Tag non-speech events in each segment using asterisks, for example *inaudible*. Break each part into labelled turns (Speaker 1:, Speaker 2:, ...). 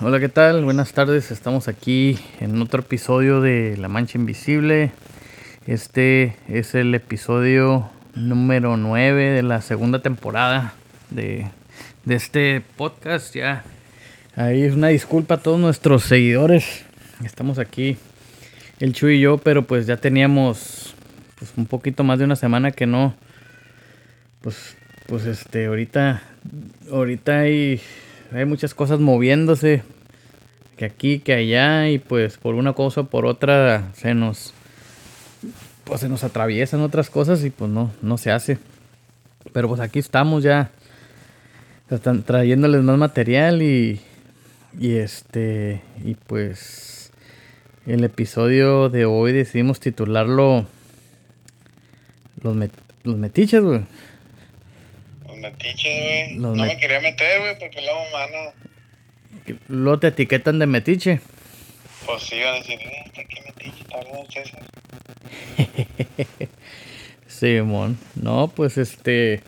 Speaker 1: Hola, ¿qué tal? Buenas tardes. Estamos aquí en otro episodio de La Mancha Invisible. Este es el episodio número 9 de la segunda temporada de, de este podcast. Ya ahí es una disculpa a todos nuestros seguidores. Estamos aquí, el Chu y yo, pero pues ya teníamos pues, un poquito más de una semana que no. Pues, pues este, ahorita, ahorita hay hay muchas cosas moviéndose, que aquí, que allá, y pues por una cosa o por otra se nos, pues se nos atraviesan otras cosas y pues no, no se hace. Pero pues aquí estamos ya, están trayéndoles más material y, y este, y pues el episodio de hoy decidimos titularlo Los, los metiches, güey
Speaker 2: metiche, güey. No me quería meter, güey, porque luego, mano.
Speaker 1: Luego te etiquetan de metiche.
Speaker 2: Pues sí, iban a decir, este qué metiche, hablando César. *laughs*
Speaker 1: Simón. no, pues este.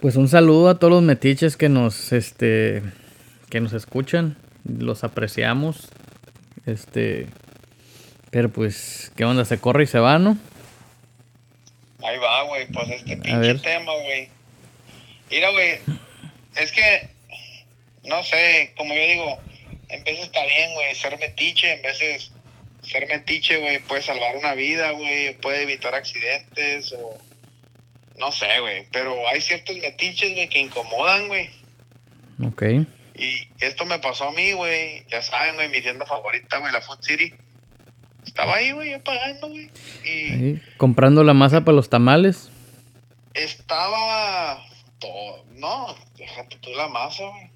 Speaker 1: Pues un saludo a todos los metiches que nos, este. Que nos escuchan. Los apreciamos. Este. Pero pues, ¿qué onda? Se corre y se va, ¿no?
Speaker 2: Ahí va, güey. Pues este pinche tema, güey Mira, güey, es que, no sé, como yo digo, en veces está bien, güey, ser metiche, en veces ser metiche, güey, puede salvar una vida, güey, puede evitar accidentes o no sé, güey, pero hay ciertos metiches, güey, que incomodan, güey.
Speaker 1: Ok.
Speaker 2: Y esto me pasó a mí, güey, ya saben, güey, mi tienda favorita, güey, la Food City. Estaba ahí, güey, pagando, güey. Y...
Speaker 1: comprando la masa para los tamales.
Speaker 2: Estaba no, déjate tú la masa, güey.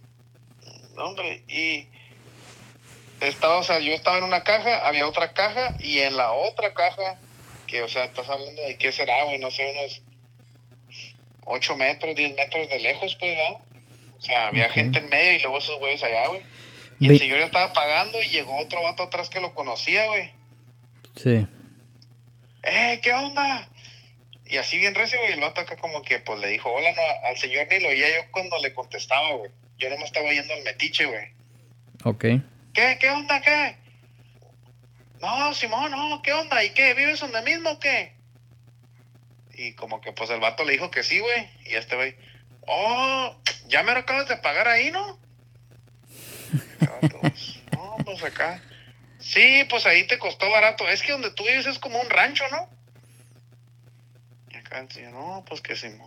Speaker 2: No, hombre, y estaba, o sea, yo estaba en una caja, había otra caja, y en la otra caja, que, o sea, estás hablando de qué será, güey, no sé, unos 8 metros, 10 metros de lejos, pues, ¿verdad? O sea, había gente en medio y luego esos güeyes allá, güey. Y el señor ya estaba pagando y llegó otro vato atrás que lo conocía, güey.
Speaker 1: Sí.
Speaker 2: ¡Eh, qué onda! Y así bien recio, y el vato acá como que pues le dijo, hola, no, al señor ni lo oía yo cuando le contestaba, güey. Yo no me estaba yendo al metiche, güey.
Speaker 1: Ok.
Speaker 2: ¿Qué? ¿Qué onda? ¿Qué? No, Simón, no, ¿qué onda? ¿Y qué? ¿Vives donde mismo o qué? Y como que pues el vato le dijo que sí, güey. Y este güey, oh, ya me lo acabas de pagar ahí, ¿no? no, pues acá. Sí, pues ahí te costó barato. Es que donde tú vives es como un rancho, ¿no? No, pues que se...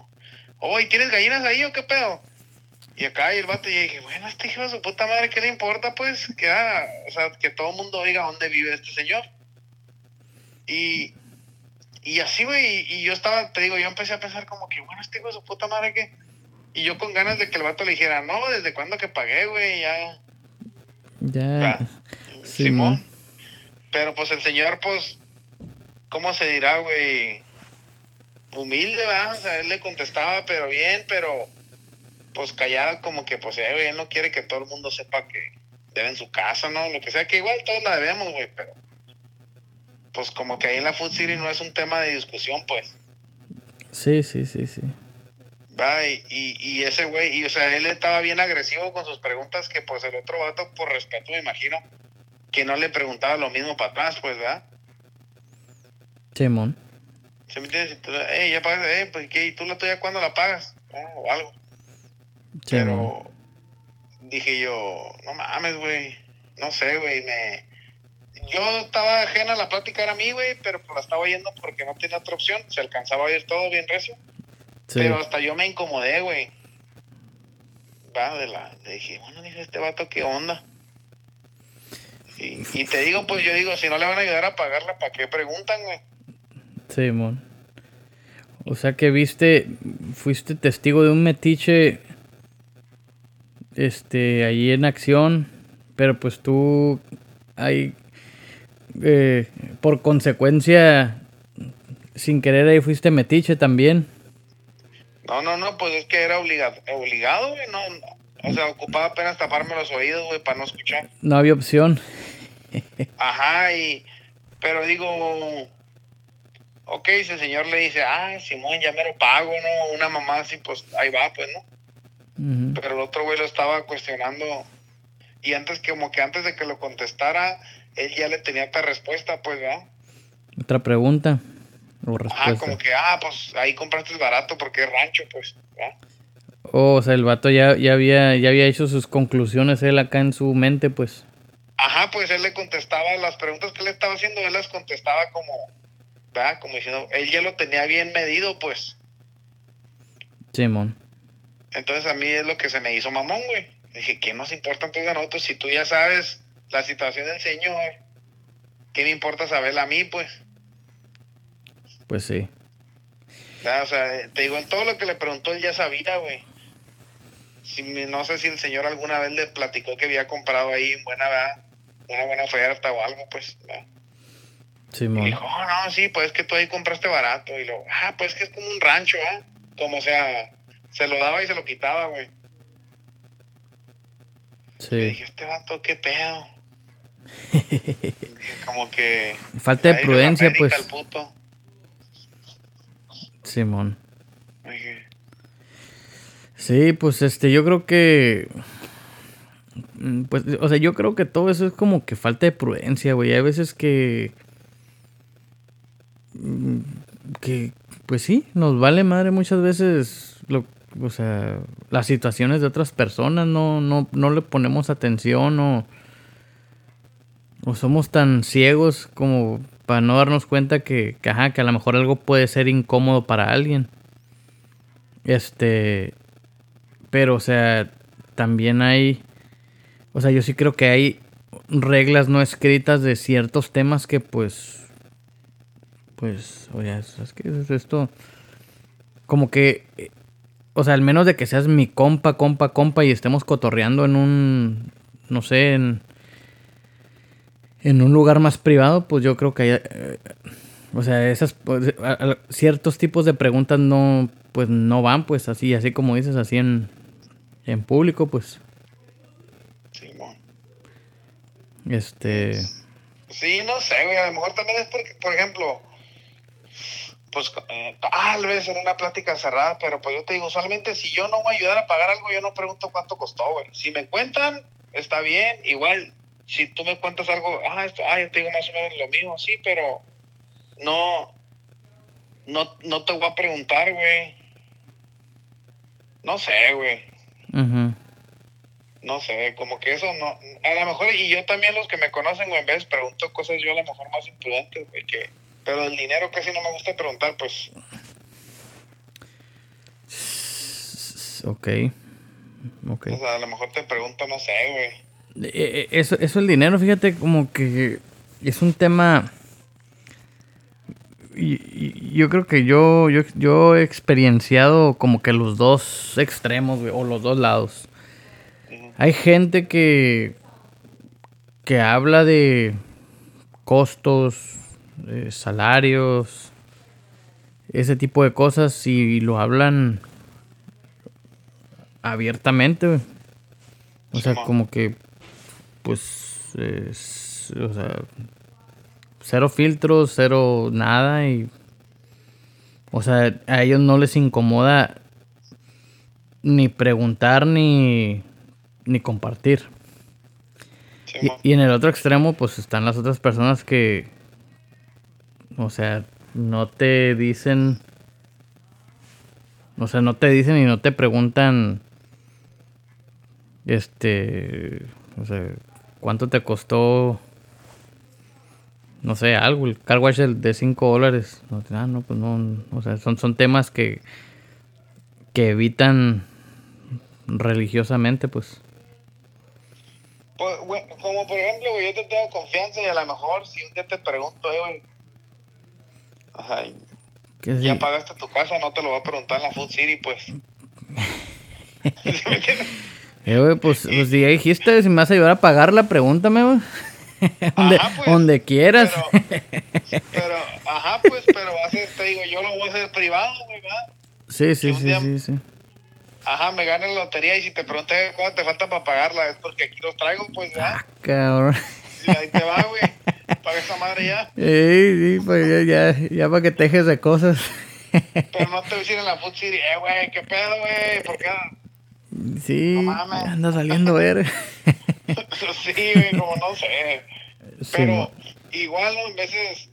Speaker 2: Oh, ¿y tienes gallinas ahí o qué pedo? Y acá y el vato, y dije, bueno, este hijo de su puta madre, ¿qué le importa? Pues que, ah, o sea, que todo el mundo oiga dónde vive este señor. Y, y así, güey, y, yo estaba, te digo, yo empecé a pensar como que, bueno, este hijo de su puta madre, ¿qué? Y yo con ganas de que el vato le dijera, no, ¿desde cuándo que pagué, güey? Ya.
Speaker 1: Ya.
Speaker 2: Simón. Pero pues el señor, pues, ¿cómo se dirá, güey? Humilde, ¿verdad? O sea, él le contestaba, pero bien, pero pues callado, como que, pues, eh, él no quiere que todo el mundo sepa que debe en su casa, ¿no? Lo que sea, que igual todos la debemos, güey, pero pues como que ahí en la Food City no es un tema de discusión, pues.
Speaker 1: Sí, sí, sí, sí.
Speaker 2: Va, y, y, ese güey, y o sea, él estaba bien agresivo con sus preguntas que pues el otro vato, por respeto, me imagino, que no le preguntaba lo mismo para atrás, pues, ¿verdad?
Speaker 1: Simón.
Speaker 2: ¿Se me entiende? Eh, ya pagas, eh, pues, ¿qué? ¿Y tú la tuya cuándo la pagas? o algo. Pero dije yo, no mames, güey. No sé, güey. Me... Yo estaba ajena a la plática, era mí, güey, pero pues la estaba oyendo porque no tenía otra opción. Se alcanzaba a oír todo bien recio. Pero hasta yo me incomodé, güey. Va, de la. Le dije, bueno, dije, este vato, ¿qué onda? Y, y te digo, pues yo digo, si no le van a ayudar a pagarla, ¿para qué preguntan, güey?
Speaker 1: Simón. O sea que viste, fuiste testigo de un metiche este ahí en acción, pero pues tú ahí eh, por consecuencia sin querer ahí fuiste metiche también.
Speaker 2: No, no, no, pues es que era obligado, obligado, güey, no, o sea, ocupaba apenas taparme los oídos, güey, para no escuchar.
Speaker 1: No había opción.
Speaker 2: Ajá, y pero digo, ok, ese señor le dice, ah, Simón, ya me lo pago, ¿no? Una mamá así, pues ahí va, pues, ¿no? Pero el otro güey lo estaba cuestionando y antes como que antes de que lo contestara, él ya le tenía otra respuesta, pues, ¿verdad?
Speaker 1: Otra pregunta
Speaker 2: o respuesta. Ah, como que, ah, pues ahí compraste barato porque es rancho, pues, ¿verdad?
Speaker 1: Oh, o sea, el vato ya, ya, había, ya había hecho sus conclusiones él acá en su mente, pues.
Speaker 2: Ajá, pues él le contestaba las preguntas que le estaba haciendo, él las contestaba como, ¿verdad? Como diciendo, él ya lo tenía bien medido, pues.
Speaker 1: Simón.
Speaker 2: Entonces a mí es lo que se me hizo mamón, güey. Dije, ¿qué nos importa entonces a nosotros si tú ya sabes la situación del Señor? ¿Qué me importa saberla a mí, pues?
Speaker 1: Pues sí.
Speaker 2: O sea, te digo, en todo lo que le preguntó él ya sabía, güey. Si, no sé si el señor alguna vez le platicó que había comprado ahí buena, una buena oferta o algo, pues. Sí, y dijo, oh, no, sí, pues es que tú ahí compraste barato. Y lo, ah, pues que es como un rancho, ¿ah? Como sea, se lo daba y se lo quitaba, güey. Sí. Y dije, este vato, qué pedo. *laughs* como que.
Speaker 1: Falta de prudencia, pues. Simón. Sí, pues este, yo creo que. Mm, pues, o sea, yo creo que todo eso es como que falta de prudencia, güey. Hay veces que. Que, pues sí, nos vale madre muchas veces. Lo, o sea, las situaciones de otras personas, no, no, no le ponemos atención o. O somos tan ciegos como para no darnos cuenta que, que, ajá, que a lo mejor algo puede ser incómodo para alguien. Este, pero o sea, también hay, o sea, yo sí creo que hay reglas no escritas de ciertos temas que pues, pues, oye, es que es esto? Como que, o sea, al menos de que seas mi compa, compa, compa y estemos cotorreando en un, no sé, en en un lugar más privado, pues yo creo que hay, eh, o sea, esas pues, ciertos tipos de preguntas no pues no van pues así, así como dices, así en en público, pues. Sí, Este
Speaker 2: Sí, no sé, güey, a lo mejor también es porque, por ejemplo, pues eh, tal vez en una plática cerrada, pero pues yo te digo, solamente si yo no voy a ayudar a pagar algo, yo no pregunto cuánto costó, güey. Si me cuentan, está bien, igual si tú me cuentas algo, ah, esto, ah, yo te digo más o menos lo mismo, sí, pero no, no, no te voy a preguntar, güey. No sé, güey. No sé, como que eso no, a lo mejor, y yo también los que me conocen, güey, en vez pregunto cosas yo a lo mejor más imprudentes, güey, que, pero el dinero casi no me gusta preguntar, pues.
Speaker 1: Ok.
Speaker 2: Ok. O sea, a lo mejor te pregunto, no sé, güey
Speaker 1: eh, eh, eso, eso el dinero, fíjate, como que es un tema... Yo creo que yo, yo, yo, he experienciado como que los dos extremos, o los dos lados. Hay gente que, que habla de costos, salarios, ese tipo de cosas y lo hablan abiertamente. O sea, como que pues, o sea, cero filtros, cero nada y, o sea, a ellos no les incomoda ni preguntar ni, ni compartir. y, en el otro extremo, pues están las otras personas que, o sea, no te dicen, o sea, no te dicen y no te preguntan, este, o sea, ¿Cuánto te costó? No sé, algo, el car wash de 5 dólares. No, ah, no, pues no, o sea, son, son temas que, que evitan religiosamente, pues.
Speaker 2: pues como por ejemplo, yo te tengo confianza y a lo mejor si un día te pregunto, eh, güey, ajá, ya pagaste tu casa, no te lo voy a preguntar en la Food City, pues. *laughs*
Speaker 1: Eh, pues, pues si ya dijiste, si me vas a ayudar a pagarla, pregúntame, güey. *laughs* donde, pues, donde quieras.
Speaker 2: Pero, ajá, pues, pero va a ser, te digo, yo lo voy a hacer privado, güey, ¿verdad?
Speaker 1: Sí, sí, sí, sí, sí.
Speaker 2: Ajá, me gane la lotería y si te pregunté cuánto te falta para pagarla, es porque aquí los traigo, pues, ¿verdad? Ah, cabrón. Y ahí te va, güey. Esa madre ya.
Speaker 1: Sí, sí, pues ya, ya, ya para que te dejes de cosas.
Speaker 2: Pero no *laughs* te voy a decir en la Food City, eh, güey, qué pedo, güey, ¿por qué?
Speaker 1: Sí, anda saliendo ver. *laughs*
Speaker 2: sí, güey, como no sé. Pero igual, ¿no? veces,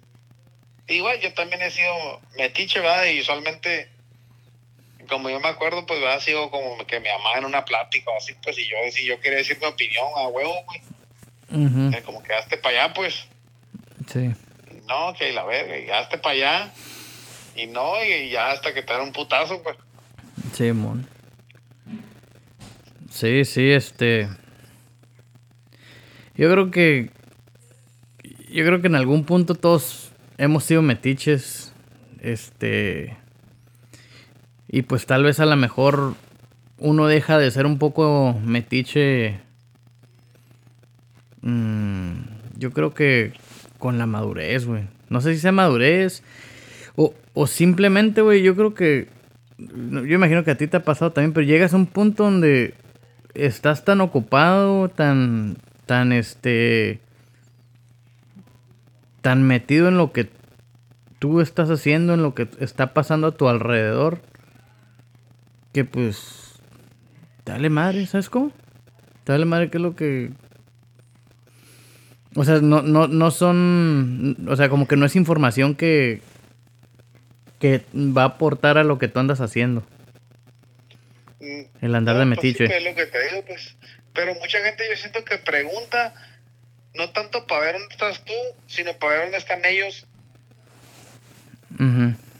Speaker 2: igual yo también he sido metiche, ¿verdad? Y usualmente, como yo me acuerdo, pues, ¿verdad? Sigo como que me amaba en una plática o así, pues, y yo, si yo quería decir mi opinión a huevo, güey. Eh, como que hazte para allá, pues.
Speaker 1: Sí.
Speaker 2: No, que la verga, y hazte para allá. Y no, y ya hasta que te dan un putazo, pues.
Speaker 1: Sí, mon. Sí, sí, este. Yo creo que. Yo creo que en algún punto todos hemos sido metiches. Este. Y pues tal vez a lo mejor uno deja de ser un poco metiche. Mm, yo creo que con la madurez, güey. No sé si sea madurez. O, o simplemente, güey, yo creo que. Yo imagino que a ti te ha pasado también, pero llegas a un punto donde estás tan ocupado, tan, tan este, tan metido en lo que tú estás haciendo, en lo que está pasando a tu alrededor, que pues, dale madre, ¿sabes cómo? Dale madre que es lo que... O sea, no, no, no son... O sea, como que no es información que... Que va a aportar a lo que tú andas haciendo. El andar de pues metiche.
Speaker 2: es lo que te digo, pues. Pero mucha gente yo siento que pregunta, no tanto para ver dónde estás tú, sino para ver dónde están ellos.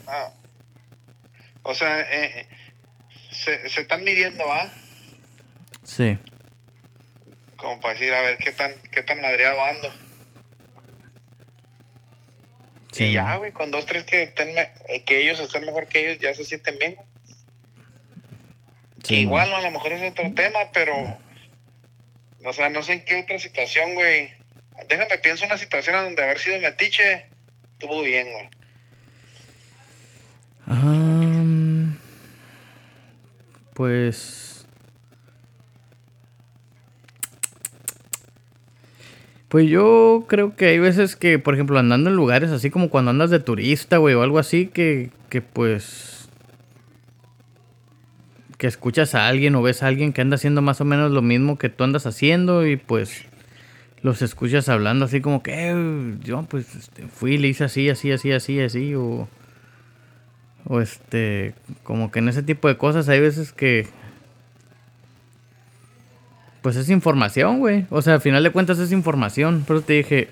Speaker 2: ah. O sea, eh, se, se, están midiendo, ¿va?
Speaker 1: Sí.
Speaker 2: Como para decir, a ver, qué tan, qué tan madreado ando. Sí. Y ya, güey, con dos, tres que, estén, que ellos estén mejor que ellos, ya se sienten bien que igual a lo mejor es otro tema, pero, o sea, no sé en qué otra situación, güey. Déjame pienso una situación donde haber sido metiche estuvo bien, güey.
Speaker 1: pues. Pues yo creo que hay veces que, por ejemplo, andando en lugares así como cuando andas de turista, güey, o algo así, que, que pues que escuchas a alguien o ves a alguien que anda haciendo más o menos lo mismo que tú andas haciendo y pues los escuchas hablando así como que eh, yo pues este, fui y le hice así, así, así, así, así o, o este como que en ese tipo de cosas hay veces que pues es información, güey. O sea, al final de cuentas es información. Pero te dije,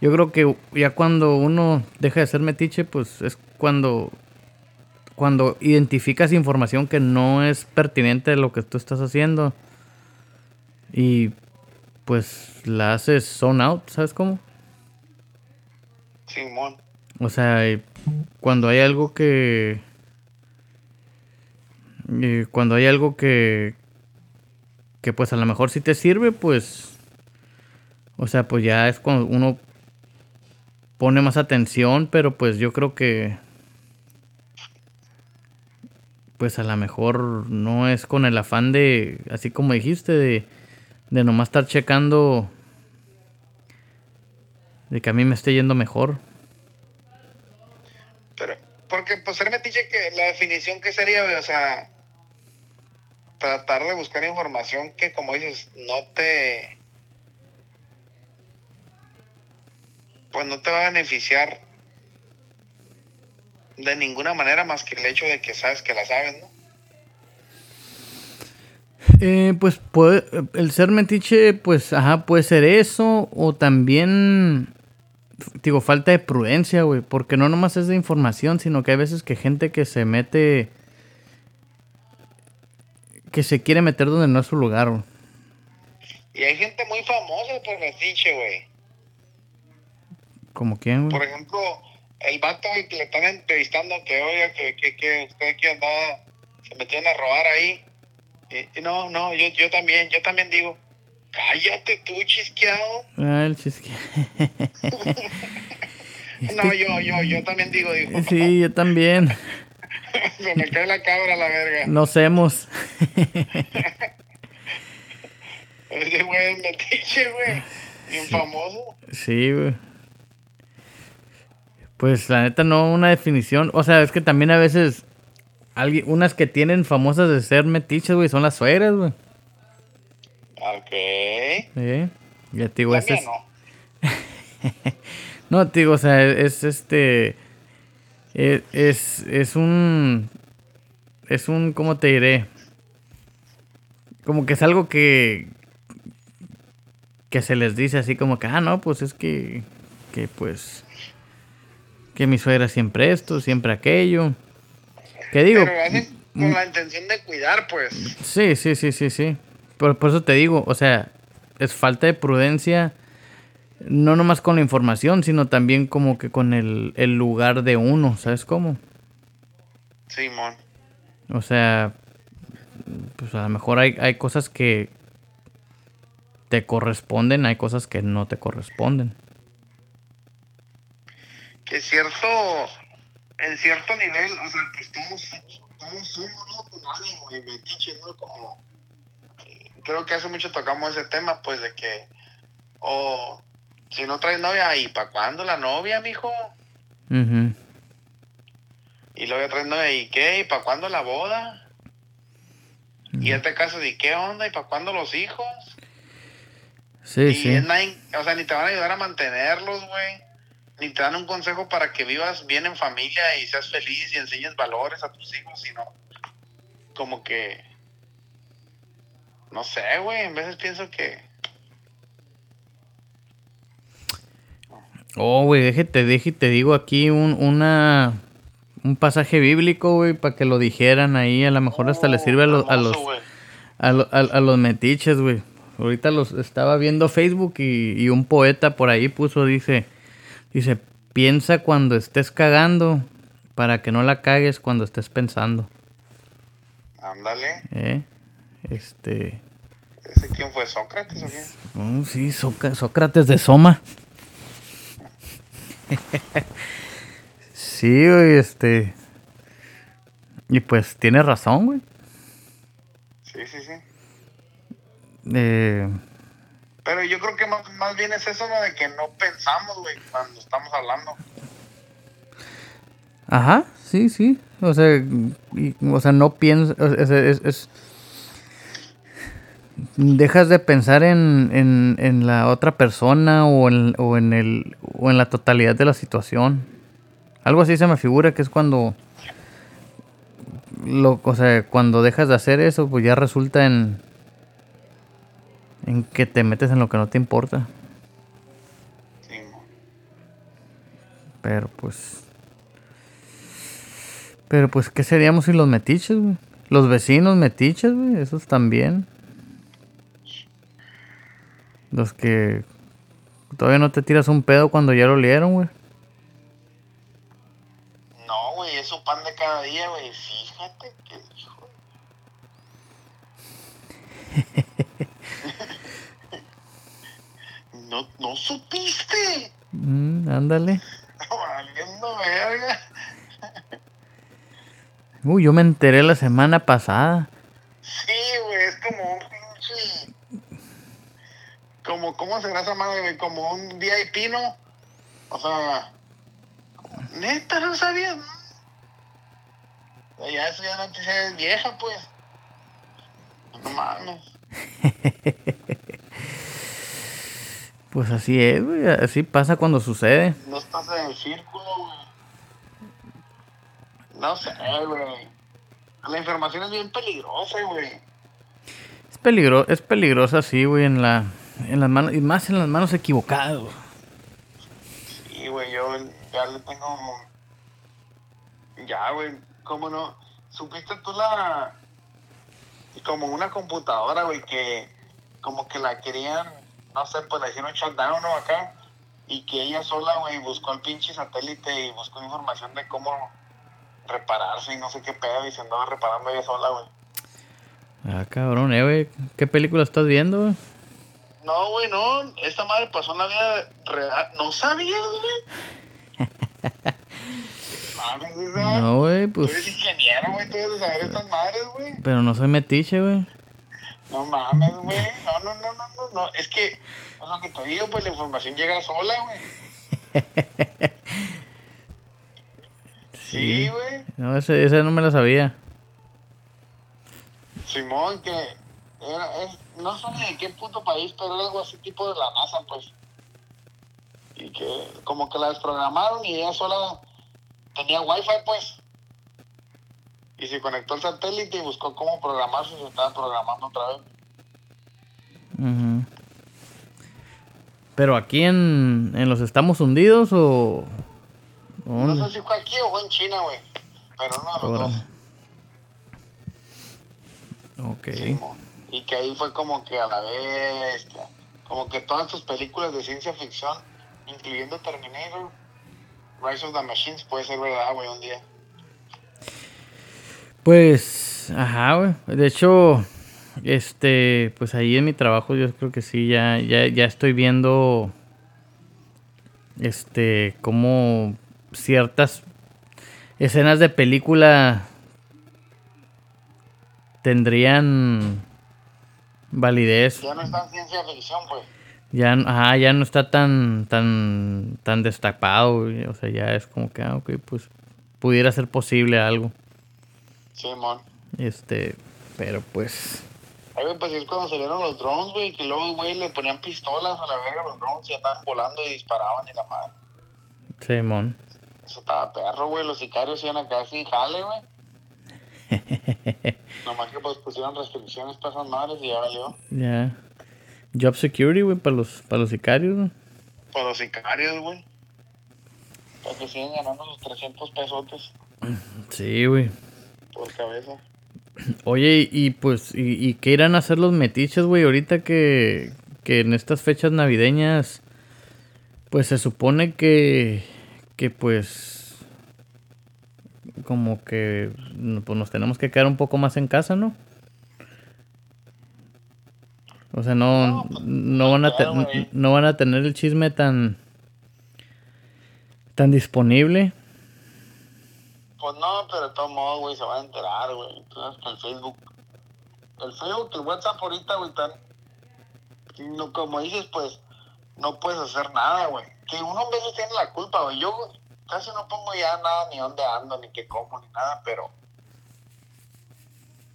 Speaker 1: yo creo que ya cuando uno deja de ser metiche, pues es cuando cuando identificas información que no es pertinente de lo que tú estás haciendo y pues la haces zone out, ¿sabes cómo?
Speaker 2: Simón.
Speaker 1: O sea, cuando hay algo que cuando hay algo que que pues a lo mejor sí te sirve, pues o sea, pues ya es cuando uno pone más atención, pero pues yo creo que pues a lo mejor no es con el afán de, así como dijiste, de, de nomás estar checando de que a mí me esté yendo mejor.
Speaker 2: Pero, porque pues ser metiche que la definición que sería, o sea, tratar de buscar información que como dices, no te pues no te va a beneficiar de ninguna manera más que el hecho de que sabes que la sabes, ¿no?
Speaker 1: Eh, pues puede, el ser metiche, pues, ajá, puede ser eso, o también, digo, falta de prudencia, güey, porque no nomás es de información, sino que hay veces que gente que se mete, que se quiere meter donde no es su lugar, güey.
Speaker 2: Y hay gente muy famosa por metiche, güey.
Speaker 1: ¿Como quién,
Speaker 2: güey? Por ejemplo, el vato que le están entrevistando que oiga que, que, que usted que andaba, se metieron a robar ahí. Y, no, no, yo, yo también, yo también digo, cállate tú, chisqueado.
Speaker 1: Ah, el chisqueado. *laughs*
Speaker 2: no, yo, yo, yo también digo, digo.
Speaker 1: Sí, yo también. *laughs*
Speaker 2: se me cae la cabra la verga.
Speaker 1: Nos hemos.
Speaker 2: Ese güey es metiche, güey. Bien famoso.
Speaker 1: Sí, güey. Pues la neta no una definición. O sea, es que también a veces alguien, unas que tienen famosas de ser metiches, güey, son las suegras, güey.
Speaker 2: Ok.
Speaker 1: Ya te digo, ese es...
Speaker 2: no. *laughs*
Speaker 1: No, te digo, o sea, es este... Es, es, es un... Es un... ¿Cómo te diré? Como que es algo que... Que se les dice así como que, ah, no, pues es que... Que pues... Que mi suegra siempre esto, siempre aquello. Que digo...
Speaker 2: Pero hacen con la intención de cuidar, pues.
Speaker 1: Sí, sí, sí, sí, sí. Por, por eso te digo, o sea, es falta de prudencia, no nomás con la información, sino también como que con el, el lugar de uno, ¿sabes cómo?
Speaker 2: Simón.
Speaker 1: O sea, pues a lo mejor hay, hay cosas que te corresponden, hay cosas que no te corresponden.
Speaker 2: Que cierto, en cierto nivel, o sea, pues todos, todos somos, ¿no? Con ánimo y metiche, ¿no? Como, creo que hace mucho tocamos ese tema, pues, de que, o, si no traes novia, ¿y para cuándo la novia, mijo?
Speaker 1: Ujú.
Speaker 2: Y luego traes novia, ¿y qué? ¿Y para cuándo la boda? Y ya te casas, ¿y qué onda? ¿Y para cuándo los hijos?
Speaker 1: Sí,
Speaker 2: y
Speaker 1: sí.
Speaker 2: nadie- o sea, ni te van a ayudar a mantenerlos, güey. Ni te dan un consejo para que vivas bien en familia y seas feliz y enseñes valores a tus hijos, sino como que... No sé, güey. En veces pienso que...
Speaker 1: Oh, güey, déjate, déjate, te digo aquí un, una, un pasaje bíblico, güey, para que lo dijeran ahí. A lo mejor hasta le sirve a, los a los a, lo- a- a los metiches, güey. Ahorita los estaba viendo Facebook y, y un poeta por ahí puso, dice, dice, piensa cuando estés cagando para que no la cagues cuando estés pensando.
Speaker 2: Ándale.
Speaker 1: ¿eh? Este,
Speaker 2: ¿Ese quién fue? ¿Sócrates o qué?
Speaker 1: oh, sí, Sócrates de Soma. *laughs* sí, güey, este. Y pues tiene razón, güey.
Speaker 2: Sí, sí, sí.
Speaker 1: Eh,
Speaker 2: Pero yo creo que más, más bien es eso, ¿no? De que no pensamos, güey, cuando estamos hablando.
Speaker 1: Ajá, sí, sí. O sea, y- o sea no piensas. Es, es- es- dejas de pensar en, en, en la otra persona o en, o, en el, o en la totalidad de la situación. Algo así se me figura que es cuando. Lo, o sea, cuando dejas de hacer eso, pues ya resulta en. En que te metes en lo que no te importa.
Speaker 2: Sí.
Speaker 1: Pero pues. Pero pues, ¿qué seríamos si los metiches, güey? Los vecinos metiches, güey, esos también. Los que todavía no te tiras un pedo cuando ya lo olieron, güey.
Speaker 2: Es su pan de cada día, güey. Fíjate que hijo. *laughs* no, no supiste.
Speaker 1: Mm, ándale. *laughs*
Speaker 2: Valiendo verga.
Speaker 1: Uy, yo me enteré la semana pasada.
Speaker 2: Sí, güey, es como un pinche. Como, ¿cómo será esa madre, güey? Como un VIP, ¿no? O sea. Neta, no sabía. ¿No? Ya eso ya noticia es vieja, pues. No mames. *laughs*
Speaker 1: Pues así es, güey. Así pasa cuando sucede.
Speaker 2: No estás en el círculo, güey. No sé, güey. La información es bien peligrosa, güey.
Speaker 1: Es peligro, es peligrosa así, güey, en la en las manos y más en las manos equivocadas.
Speaker 2: Sí, güey, yo ya le tengo. Ya, güey, ¿cómo no? ¿Supiste tú la. Como una computadora, güey, que como que la querían, no sé, pues la hicieron shutdown o acá. Y que ella sola, güey, buscó el pinche satélite y buscó información de cómo repararse y no sé qué pedo y se andaba reparando ella sola, güey.
Speaker 1: Ah, cabrón, eh, güey. ¿Qué película estás viendo, güey?
Speaker 2: No, güey, no. Esta madre pasó en la vida real. ¿No sabías, güey? Mames, esa-
Speaker 1: No, güey,
Speaker 2: Tú eres
Speaker 1: pues.
Speaker 2: ingeniero, güey. Tú debes de saber estas madres, güey.
Speaker 1: Pero no soy metiche, güey.
Speaker 2: No mames, güey. No, no, no, no, no, no. Es que, es lo que te digo, pues la información llega sola, güey. *laughs* Sí, güey.
Speaker 1: No, ese, ese no me lo sabía.
Speaker 2: Simón, que era, es, no sé ni de qué puto país, pero era algo así tipo de la NASA, pues. Y que como que la desprogramaron y ella sola tenía wifi, pues. Y se conectó al satélite y buscó cómo programarse y se estaba programando otra vez.
Speaker 1: Ujú. Pero aquí en, en los Estamos Hundidos o...
Speaker 2: No sé si fue aquí o fue en China, güey. Pero de los dos.
Speaker 1: Ok.
Speaker 2: Y que ahí fue como que a la bestia. Como que todas tus películas de ciencia ficción, incluyendo Terminator, Rise of the Machines, puede ser verdad, güey, un día.
Speaker 1: Pues, ajá, güey. De hecho, este, pues ahí en mi trabajo yo creo que sí, ya, ya, ya estoy viendo, este, como ciertas escenas de película tendrían validez.
Speaker 2: Ya no está en ciencia ficción, pues.
Speaker 1: Ya, ajá, ya no está tan, tan, tan destapado, güey. O sea, ya es como que, ah, ok, pues pudiera ser posible algo.
Speaker 2: Simón.
Speaker 1: Este, pero pues,
Speaker 2: Ay, güey, pues es cuando salieron los drones, güey, que luego, güey, le ponían pistolas a la verga a los drones y andaban volando y disparaban y la madre.
Speaker 1: Simón.
Speaker 2: Eso estaba perro, güey. Los sicarios iban acá así, jale, güey. *laughs* Nomás que pues pusieron restricciones para esas madres y ya valió.
Speaker 1: Ya. Job security, güey, para los, para los sicarios, güey.
Speaker 2: Por los sicarios, güey. Para que sigan ganando sus 300 pesotes
Speaker 1: Sí, güey.
Speaker 2: por cabeza.
Speaker 1: Oye, y, y, pues, y, y qué irán a hacer los metiches, güey? Ahorita que, que en estas fechas navideñas, pues se supone que, que pues, como que, pues nos tenemos que quedar un poco más en casa, ¿no? O sea, no,
Speaker 2: No, pues,
Speaker 1: no van a,
Speaker 2: claro,
Speaker 1: no van a tener el chisme tan, tan disponible.
Speaker 2: Pues no, pero de todos modos, güey, se van a enterar, güey. Entonces, que el Facebook. El Facebook, el WhatsApp ahorita, güey, están. No, como dices, pues, no puedes hacer nada, güey. Que uno a veces tiene la culpa, güey. Yo casi no pongo ya nada, ni dónde ando, ni qué como, ni nada, pero.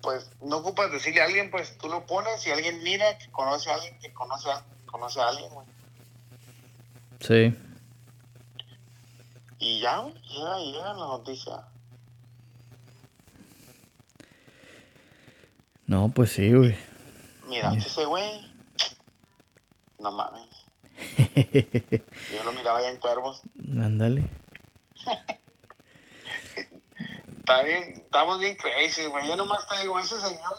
Speaker 2: Pues, no ocupas decirle a alguien, pues, tú lo pones y alguien mira que conoce a alguien, que conoce a, conoce a alguien, güey.
Speaker 1: Sí.
Speaker 2: Y ya, llega, llega la noticia.
Speaker 1: No, pues sí, güey.
Speaker 2: Mira, ese güey. No mames. *laughs* Yo lo miraba ya en cuervos.
Speaker 1: Ándale. *laughs*
Speaker 2: Está bien, estamos bien crazy, güey. Yo nomás te digo, ese señor.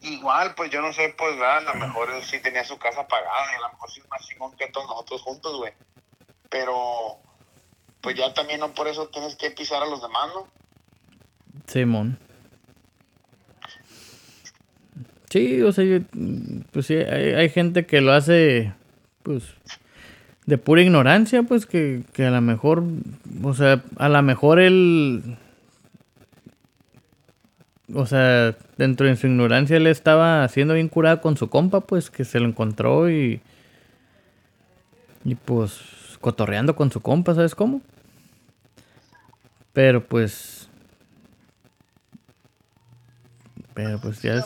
Speaker 2: Igual, pues yo no sé, pues, ¿verdad? a lo mejor él sí tenía su casa pagada y a lo mejor sí más chingón que todos nosotros juntos, güey. Pero, pues ya también no por eso tienes que pisar a los demás, ¿no?
Speaker 1: Simón. Sí, o sea, pues sí, hay, hay gente que lo hace, pues, de pura ignorancia, pues, que, que a lo mejor, o sea, a lo mejor él, o sea, dentro de su ignorancia él estaba haciendo bien curado con su compa, pues, que se lo encontró y, y pues, cotorreando con su compa, ¿sabes cómo? Pero pues, pero pues ya es,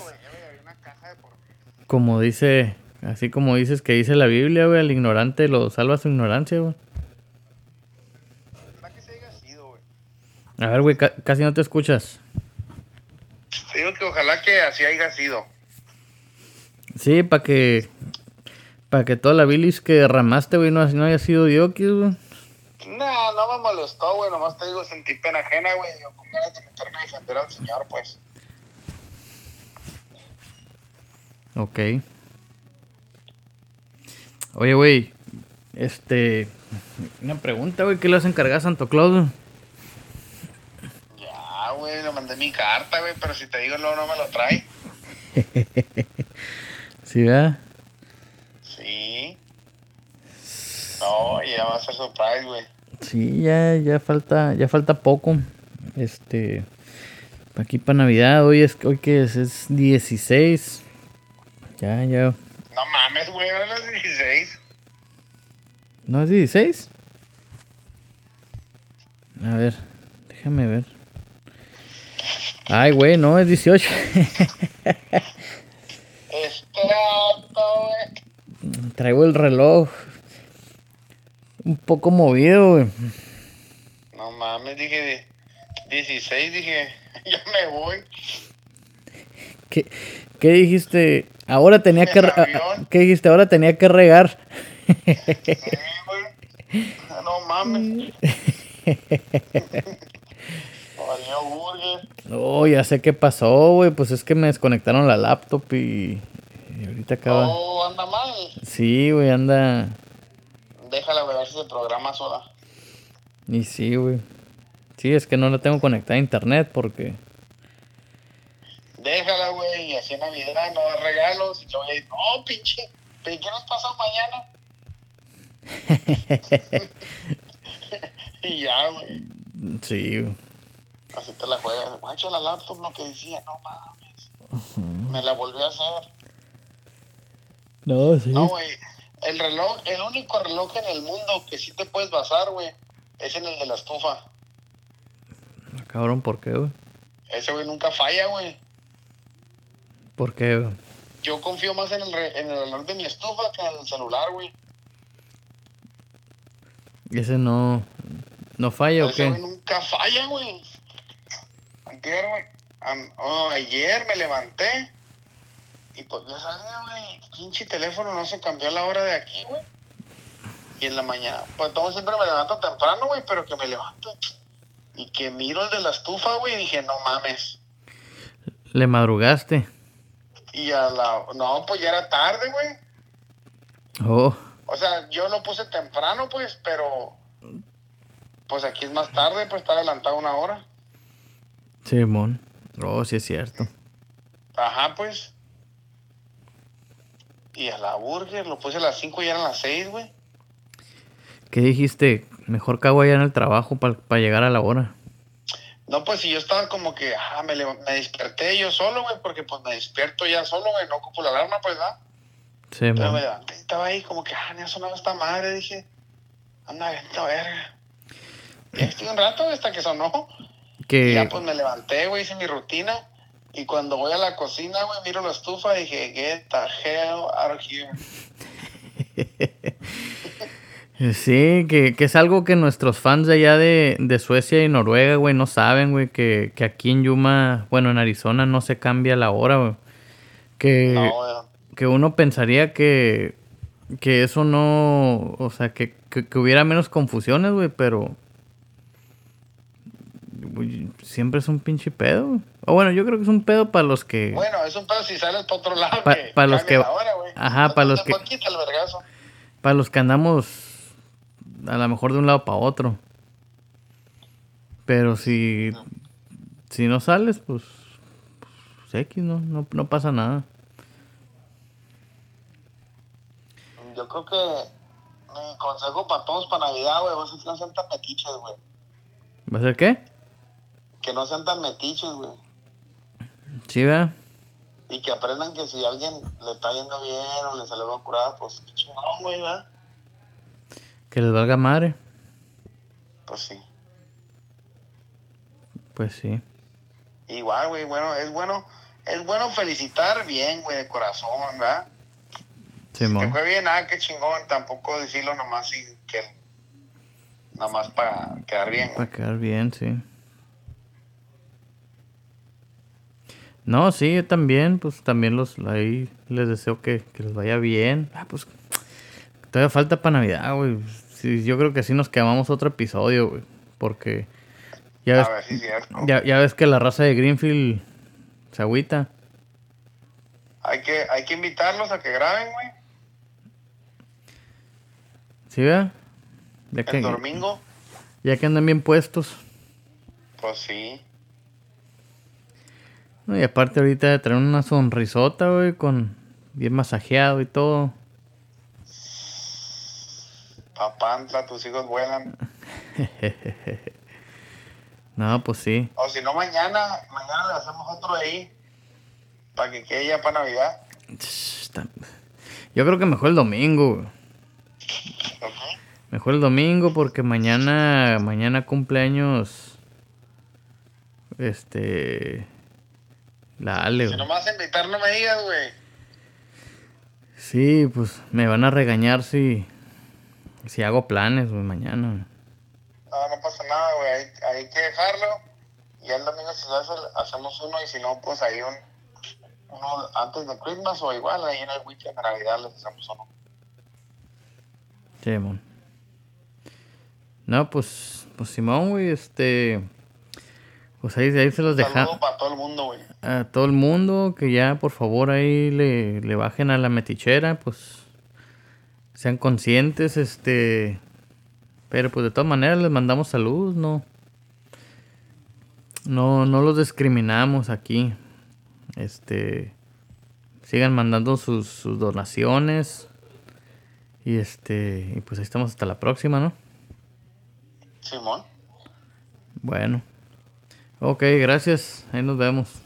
Speaker 1: como dice, así como dices que dice la Biblia, güey, al ignorante lo salva su ignorancia, güey. A ver, güey, ca- casi no te escuchas.
Speaker 2: Te digo que ojalá que así haya sido.
Speaker 1: Sí, para que, para que toda la bilis que derramaste, güey, no, no haya sido diokis, güey.
Speaker 2: No, no me molestó, güey. Nomás te digo, sentí pena ajena, güey. Yo con ganas de meterme a defender al señor, pues.
Speaker 1: Ok. Oye, güey, este, una pregunta, güey, ¿qué le vas a encargar a Santo Claus? Güey?
Speaker 2: Le mandé mi carta, güey. Pero si te digo luego no me lo trae. *laughs*
Speaker 1: Sí, ¿verdad?
Speaker 2: Sí. No, ya va a ser surprise, güey.
Speaker 1: Sí, ya, ya falta, ya falta poco. Este, aquí para Navidad, hoy es, hoy que es, es 16. Ya, ya.
Speaker 2: No mames, güey, ahora las 16.
Speaker 1: ¿No es 16? A ver, déjame ver. Ay, güey, no, es 18.
Speaker 2: este güey.
Speaker 1: Traigo el reloj un poco movido, güey.
Speaker 2: No mames, dije 16, dije, *laughs* ya me voy.
Speaker 1: ¿Qué, qué dijiste? Ahora tenía que... ¿Qué dijiste? Ahora tenía que regar.
Speaker 2: Sí, güey. No mames. *laughs* Valió burger.
Speaker 1: Oh, ya sé qué pasó, güey. Pues es que me desconectaron la laptop y, y ahorita acaba.
Speaker 2: Oh, anda mal.
Speaker 1: Sí, güey, anda.
Speaker 2: Déjala ver si se programa sola.
Speaker 1: Y sí, güey. Sí, es que no la tengo conectada a internet porque.
Speaker 2: Déjala, güey, y así en Navidad no da regalos. Y yo voy a decir, no, pinche, ¿pero qué nos pasa mañana? *laughs* *laughs* y ya, güey.
Speaker 1: Sí, güey.
Speaker 2: Así te la juegas. Guacho, la laptop lo que decía, no mames. Me la volvió a hacer.
Speaker 1: No, sí.
Speaker 2: No, güey. El reloj, el único reloj en el mundo que sí te puedes basar, güey, es en el de la estufa.
Speaker 1: Ah, Cabrón, ¿por qué, güey?
Speaker 2: Ese güey nunca falla, güey.
Speaker 1: ¿Por qué, güey?
Speaker 2: Yo confío más en el, re- en el reloj de mi estufa que en el celular, güey.
Speaker 1: ¿Ese no. ¿No falla o
Speaker 2: Ese
Speaker 1: qué?
Speaker 2: nunca falla, güey. Güey. oh, ayer me levanté y pues ya sabía, güey. Pinche teléfono no se cambió la hora de aquí, güey. Y en la mañana, pues todo siempre me levanto temprano, güey, pero que me levanto y que miro el de la estufa, güey, y dije, no mames.
Speaker 1: Le madrugaste.
Speaker 2: Y a la. No, pues ya era tarde, güey.
Speaker 1: Oh,
Speaker 2: O sea, yo lo puse temprano, pues, pero. Pues aquí es más tarde, pues está adelantado una hora.
Speaker 1: Simón. Oh, sí es cierto.
Speaker 2: Ajá, pues. Y a la burger lo puse a las 5 y eran las 6, güey.
Speaker 1: ¿Qué dijiste? Mejor cago allá en el trabajo para llegar a la hora.
Speaker 2: No, pues si yo estaba como que, ah, me, me desperté yo solo, güey, porque pues me despierto ya solo, güey, no ocupo la alarma, pues, ¿verdad? Pero me
Speaker 1: Simón.
Speaker 2: levanté, estaba ahí como que, ah, me ha sonado esta madre, dije, anda, esta verga. Y estuve un rato hasta que sonó. Y ya pues me levanté, güey, hice mi rutina. Y cuando voy a la cocina, güey, miro la estufa y dije, get the hell out of here. *laughs*
Speaker 1: Sí, que, que es algo que nuestros fans de allá de, de Suecia y Noruega, güey, no saben, güey, que, que aquí en Yuma, bueno, en Arizona no se cambia la hora, güey. Que,
Speaker 2: No,
Speaker 1: que uno pensaría que, que eso no, o sea, que, que, hubiera menos confusiones, güey, pero siempre es un pinche pedo. O bueno, yo creo que es un pedo para los que...
Speaker 2: Bueno, es un pedo si sales para otro lado.
Speaker 1: Pa-
Speaker 2: que
Speaker 1: pa los que-. Ajá, pa los que-
Speaker 2: pues.
Speaker 1: Para los que andamos a lo mejor de un lado para otro. Pero si, si no sales, pues, pues X, ¿no? No, no pasa nada.
Speaker 2: Yo creo que mi consejo para todos para Navidad, güey, va a ser no tan metiches, güey.
Speaker 1: ¿Va a ser qué?
Speaker 2: Que no sean tan metiches, güey.
Speaker 1: Sí, ¿verdad?
Speaker 2: Y que aprendan que si alguien le está yendo bien o le salió curada, pues qué chingón, güey, ¿verdad?
Speaker 1: Que les valga madre.
Speaker 2: Pues sí.
Speaker 1: Pues sí.
Speaker 2: Igual, güey, bueno, es bueno, es bueno felicitar bien, güey, de corazón, ¿verdad? Que
Speaker 1: Simón.
Speaker 2: fue bien, ah, qué chingón, tampoco decirlo nomás sin que, nada más para quedar bien.
Speaker 1: Para quedar bien, sí. No, sí, yo también, pues también los ahí les deseo que, que les vaya bien. Ah, pues todavía falta para Navidad, güey. Sí, yo creo que sí nos quemamos otro episodio, güey. Porque ya ves, ya, ya ves que la raza de Greenfield se agüita.
Speaker 2: Hay que, hay que invitarlos a que graben, güey,
Speaker 1: ¿Sí, vea? Ya
Speaker 2: el
Speaker 1: que,
Speaker 2: domingo.
Speaker 1: ya que andan bien puestos.
Speaker 2: Pues sí.
Speaker 1: No, y aparte ahorita de traer una sonrisota, güey, con bien masajeado y todo.
Speaker 2: Papantla, tus hijos vuelan. *laughs*
Speaker 1: No, pues sí.
Speaker 2: O si no, mañana, mañana le hacemos otro ahí. Para que quede ya para Navidad.
Speaker 1: Yo creo que mejor el domingo, güey.
Speaker 2: ¿ok?
Speaker 1: Mejor el domingo porque mañana, mañana cumpleaños, este, la Ale,
Speaker 2: Si
Speaker 1: güey.
Speaker 2: no me vas a invitar, no me digas, güey.
Speaker 1: Sí, pues me van a regañar si, si hago planes, güey, mañana.
Speaker 2: No, no pasa nada, güey. Hay, hay que dejarlo. Y el domingo si se hace, hacemos uno y si no, pues ahí un, uno antes de Christmas o igual ahí en el weekend de Navidad les hacemos uno.
Speaker 1: Sí, mon. No, pues, pues Simón, güey, este... Pues ahí, ahí se los deja.
Speaker 2: Saludo para todo el mundo, güey.
Speaker 1: A todo el mundo, que ya por favor ahí le, le bajen a la metichera, pues sean conscientes, este... Pero pues de todas maneras les mandamos salud, no. No, no los discriminamos aquí. Este. Sigan mandando sus, sus donaciones. Y este. Y pues ahí estamos hasta la próxima, ¿no?
Speaker 2: Simón.
Speaker 1: Bueno. Ok, gracias. Ahí nos vemos.